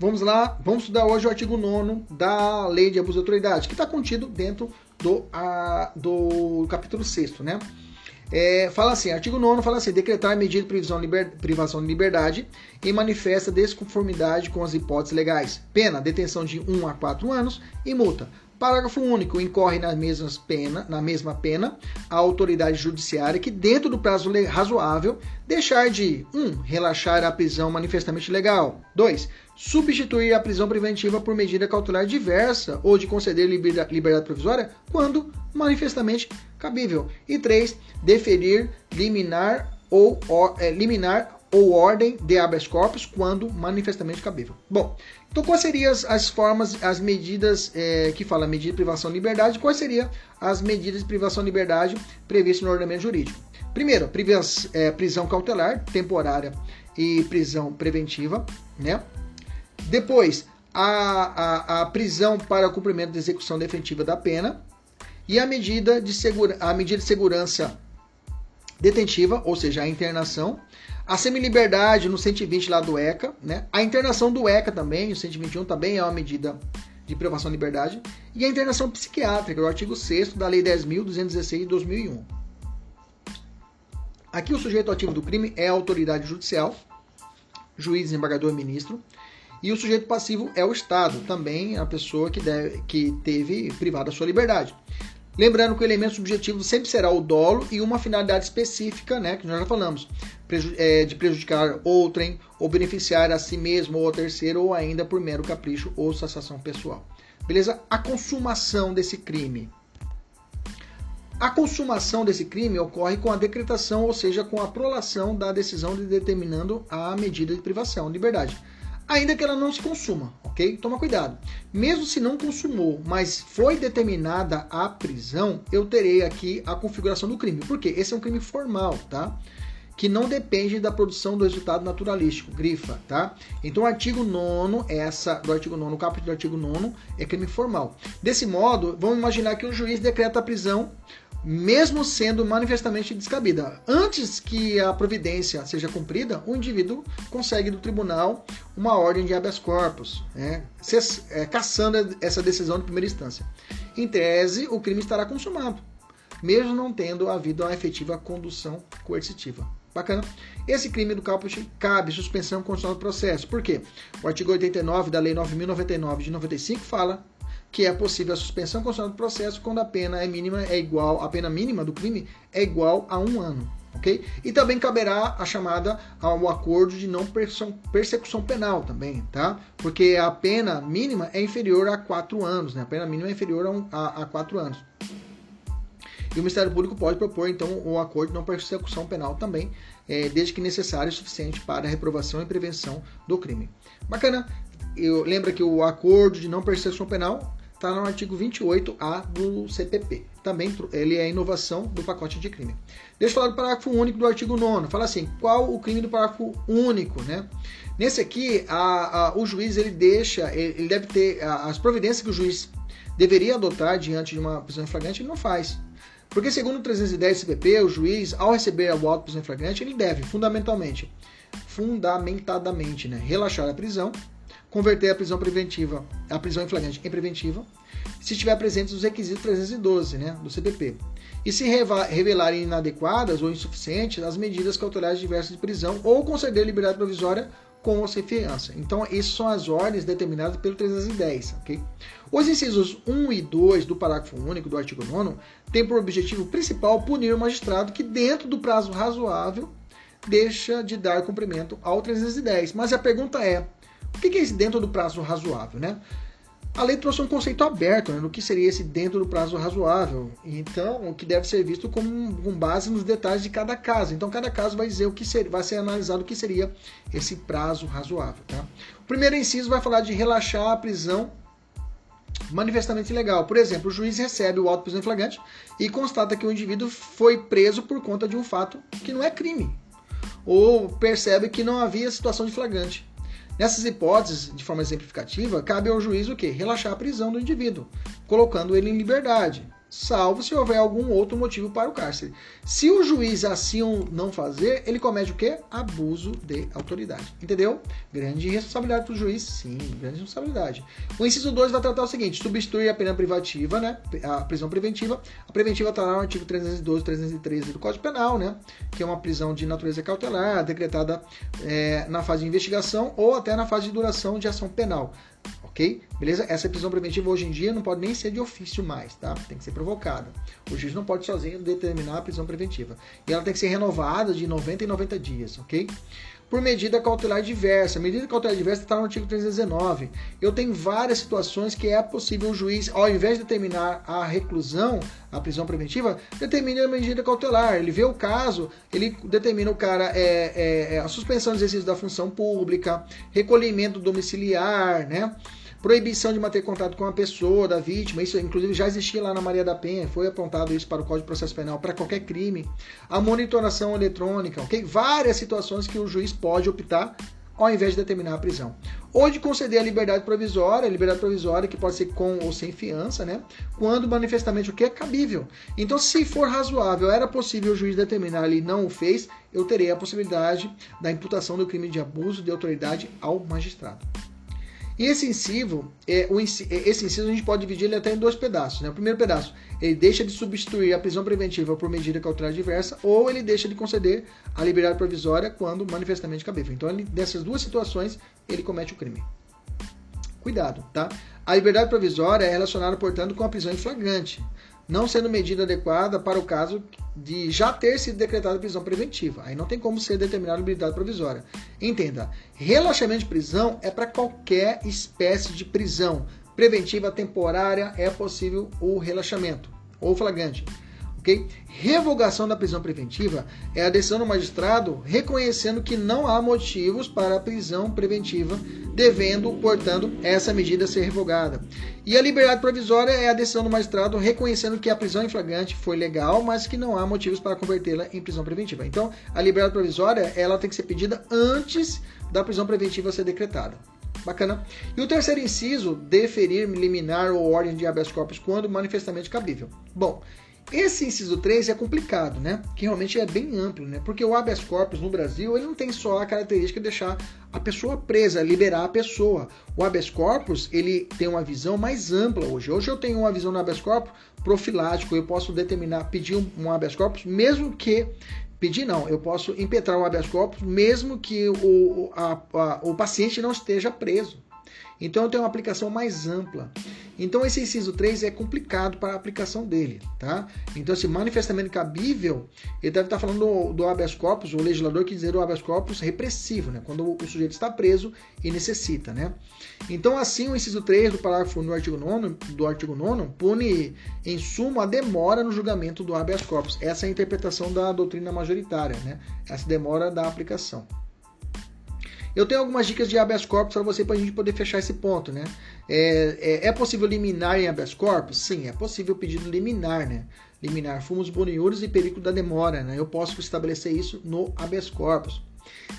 Vamos lá, vamos estudar hoje o artigo 9 da Lei de Abuso de Autoridade, que está contido dentro do, a, do capítulo 6, né? É, fala assim, artigo 9 fala assim, decretar medida de privação, liber, privação de liberdade em manifesta desconformidade com as hipóteses legais. Pena, detenção de 1 a 4 anos e multa. Parágrafo único. Incorre nas mesmas pena, na mesma pena a autoridade judiciária que, dentro do prazo razoável, deixar de 1. Um, relaxar a prisão manifestamente legal. 2. Substituir a prisão preventiva por medida cautelar diversa ou de conceder liberdade provisória quando manifestamente cabível. E 3. Deferir, liminar ou é, liminar ou ordem de habeas corpus quando manifestamente cabível. Bom, então quais seriam as, as formas, as medidas é, que fala medida de privação de liberdade? Quais seriam as medidas de privação de liberdade previstas no ordenamento jurídico? Primeiro, é, prisão cautelar, temporária e prisão preventiva, né? Depois, a, a, a prisão para cumprimento da execução definitiva da pena e a medida de, segura, a medida de segurança detentiva, ou seja, a internação, a semi-liberdade no 120 lá do ECA, né? A internação do ECA também, o 121 também é uma medida de privação de liberdade. E a internação psiquiátrica, o artigo 6 da Lei 10.216 de 2001. Aqui o sujeito ativo do crime é a autoridade judicial, juiz, desembargador ministro. E o sujeito passivo é o Estado, também a pessoa que, deve, que teve privada a sua liberdade. Lembrando que o elemento subjetivo sempre será o dolo e uma finalidade específica, né, que nós já falamos, de prejudicar outrem ou beneficiar a si mesmo ou ao terceiro ou ainda por mero capricho ou satisfação pessoal. Beleza? A consumação desse crime. A consumação desse crime ocorre com a decretação, ou seja, com a prolação da decisão de determinando a medida de privação de liberdade ainda que ela não se consuma, ok? Toma cuidado. Mesmo se não consumou, mas foi determinada a prisão, eu terei aqui a configuração do crime. Por quê? Esse é um crime formal, tá? Que não depende da produção do resultado naturalístico, grifa, tá? Então, o artigo 9 essa do artigo 9 o capítulo do artigo 9 é crime formal. Desse modo, vamos imaginar que o juiz decreta a prisão mesmo sendo manifestamente descabida. Antes que a providência seja cumprida, o indivíduo consegue do tribunal uma ordem de habeas corpus, né, é, caçando essa decisão de primeira instância. Em tese, o crime estará consumado, mesmo não tendo havido a efetiva condução coercitiva. Bacana? Esse crime do caput cabe suspensão constitucional do processo. Por quê? O artigo 89 da Lei 9.099 de 95 fala que é possível a suspensão constitucional do processo quando a pena é mínima é igual, a pena mínima do crime é igual a um ano. ok? E também caberá a chamada ao acordo de não persecução penal também, tá? Porque a pena mínima é inferior a quatro anos, né? A pena mínima é inferior a, um, a, a quatro anos. E o Ministério Público pode propor, então, o acordo de não persecução penal também, é, desde que necessário e suficiente para a reprovação e prevenção do crime. Bacana? Eu, lembra que o acordo de não persecução penal está no artigo 28A do CPP. Também ele é inovação do pacote de crime. Deixa eu falar do parágrafo único do artigo 9. Fala assim, qual o crime do parágrafo único, né? Nesse aqui, a, a, o juiz ele deixa, ele, ele deve ter a, as providências que o juiz deveria adotar diante de uma prisão em flagrante, ele não faz. Porque segundo o 310 CPP, o juiz, ao receber a auto prisão em flagrante, ele deve, fundamentalmente, fundamentadamente, né, relaxar a prisão, converter a prisão preventiva, a prisão em flagrante em preventiva, se estiver presentes os requisitos 312 né, do CPP. E se revelarem inadequadas ou insuficientes as medidas cautelares diversas de prisão ou conceder liberdade provisória com ou sem fiança. Então, essas são as ordens determinadas pelo 310, ok? Os incisos 1 e 2 do parágrafo único do artigo 9 têm por objetivo principal punir o magistrado que, dentro do prazo razoável, deixa de dar cumprimento ao 310. Mas a pergunta é, o que é isso dentro do prazo razoável, né? A lei trouxe um conceito aberto né, do que seria esse dentro do prazo razoável. Então, o que deve ser visto como, com base nos detalhes de cada caso. Então, cada caso vai dizer o que ser, vai ser analisado o que seria esse prazo razoável. Tá? O primeiro inciso vai falar de relaxar a prisão manifestamente ilegal. Por exemplo, o juiz recebe o auto prisão flagrante e constata que o indivíduo foi preso por conta de um fato que não é crime, ou percebe que não havia situação de flagrante. Nessas hipóteses, de forma exemplificativa, cabe ao juiz o quê? Relaxar a prisão do indivíduo, colocando ele em liberdade salvo se houver algum outro motivo para o cárcere. Se o juiz assim não fazer, ele comete o quê? Abuso de autoridade. Entendeu? Grande responsabilidade do juiz, sim, grande responsabilidade. O inciso 2 vai tratar o seguinte: substituir a pena privativa, né? A prisão preventiva. A preventiva está lá no artigo 312, 313 do Código Penal, né? Que é uma prisão de natureza cautelar, decretada é, na fase de investigação ou até na fase de duração de ação penal ok? Beleza? Essa prisão preventiva hoje em dia não pode nem ser de ofício mais, tá? Tem que ser provocada. O juiz não pode sozinho determinar a prisão preventiva. E ela tem que ser renovada de 90 em 90 dias, ok? Por medida cautelar diversa. medida cautelar diversa está no artigo 319. Eu tenho várias situações que é possível o juiz, ao invés de determinar a reclusão, a prisão preventiva, determine a medida cautelar. Ele vê o caso, ele determina o cara é, é, é a suspensão do exercício da função pública, recolhimento domiciliar, né? Proibição de manter contato com a pessoa da vítima, isso inclusive já existia lá na Maria da Penha, foi apontado isso para o Código de Processo Penal para qualquer crime, a monitoração eletrônica, ok? Várias situações que o juiz pode optar ao invés de determinar a prisão. Ou de conceder a liberdade provisória, a liberdade provisória que pode ser com ou sem fiança, né? Quando manifestamente o que é cabível. Então, se for razoável, era possível o juiz determinar ali não o fez, eu terei a possibilidade da imputação do crime de abuso de autoridade ao magistrado. E esse inciso, é, o, esse inciso a gente pode dividir ele até em dois pedaços. Né? O primeiro pedaço, ele deixa de substituir a prisão preventiva por medida cautelar diversa, ou ele deixa de conceder a liberdade provisória quando manifestamente cabível. Então, ele, dessas duas situações, ele comete o crime. Cuidado, tá? A liberdade provisória é relacionada, portanto, com a prisão em flagrante não sendo medida adequada para o caso de já ter sido decretada prisão preventiva. Aí não tem como ser determinada liberdade provisória. Entenda, relaxamento de prisão é para qualquer espécie de prisão. Preventiva temporária é possível o relaxamento ou flagrante Revogação da prisão preventiva é a decisão do magistrado reconhecendo que não há motivos para a prisão preventiva, devendo, portanto, essa medida ser revogada. E a liberdade provisória é a decisão do magistrado reconhecendo que a prisão em flagrante foi legal, mas que não há motivos para convertê-la em prisão preventiva. Então, a liberdade provisória ela tem que ser pedida antes da prisão preventiva ser decretada. Bacana. E o terceiro inciso, deferir, liminar ou ordem de habeas corpus quando manifestamente cabível. Bom, esse inciso 3 é complicado, né? Que realmente é bem amplo, né? Porque o habeas corpus no Brasil, ele não tem só a característica de deixar a pessoa presa, liberar a pessoa. O habeas corpus, ele tem uma visão mais ampla hoje. Hoje eu tenho uma visão no habeas corpus profilático, eu posso determinar, pedir um habeas corpus, mesmo que pedir não, eu posso impetrar o habeas corpus mesmo que o, a, a, o paciente não esteja preso. Então eu tenho uma aplicação mais ampla. Então esse inciso 3 é complicado para a aplicação dele, tá? Então esse manifestamente cabível, ele deve estar falando do, do habeas corpus, o legislador quis dizer do habeas corpus repressivo, né? Quando o, o sujeito está preso e necessita, né? Então assim o inciso 3 do parágrafo no artigo 9 do artigo 9 pune em suma a demora no julgamento do habeas corpus. Essa é a interpretação da doutrina majoritária, né? Essa demora da aplicação. Eu tenho algumas dicas de habeas corpus para você para a gente poder fechar esse ponto, né? É, é, é, possível liminar em habeas corpus? Sim, é possível pedido liminar, né? Liminar fumos boniúrios e perigo da demora, né? Eu posso estabelecer isso no habeas corpus.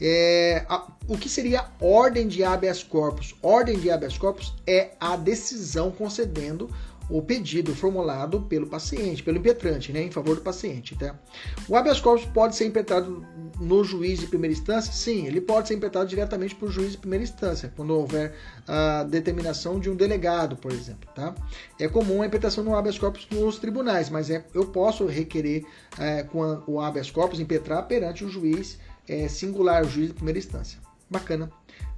É, a, o que seria ordem de habeas corpus? Ordem de habeas corpus é a decisão concedendo o pedido formulado pelo paciente, pelo impetrante, né, em favor do paciente. Tá? O habeas corpus pode ser impetrado no juiz de primeira instância? Sim, ele pode ser impetrado diretamente por juiz de primeira instância, quando houver a determinação de um delegado, por exemplo. Tá? É comum a impetração no habeas corpus nos tribunais, mas é, eu posso requerer é, com o habeas corpus impetrar perante o juiz é, singular, o juiz de primeira instância. Bacana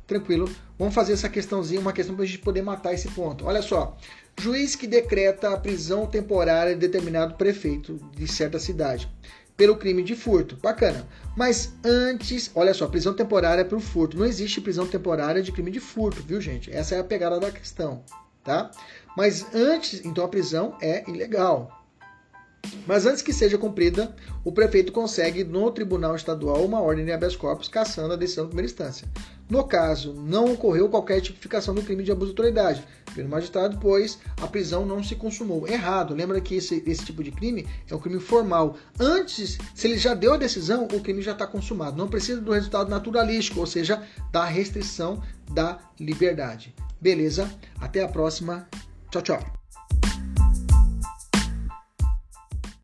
tranquilo. Vamos fazer essa questãozinha, uma questão para a gente poder matar esse ponto. Olha só, Juiz que decreta a prisão temporária de determinado prefeito de certa cidade pelo crime de furto. Bacana. Mas antes, olha só, prisão temporária para o furto. Não existe prisão temporária de crime de furto, viu, gente? Essa é a pegada da questão. tá? Mas antes, então a prisão é ilegal. Mas antes que seja cumprida, o prefeito consegue no Tribunal Estadual uma ordem de habeas corpus cassando a decisão de primeira instância. No caso, não ocorreu qualquer tipificação do crime de abuso de autoridade pelo magistrado, pois a prisão não se consumou. Errado. Lembra que esse, esse tipo de crime é um crime formal. Antes, se ele já deu a decisão, o crime já está consumado. Não precisa do resultado naturalístico, ou seja, da restrição da liberdade. Beleza? Até a próxima. Tchau, tchau.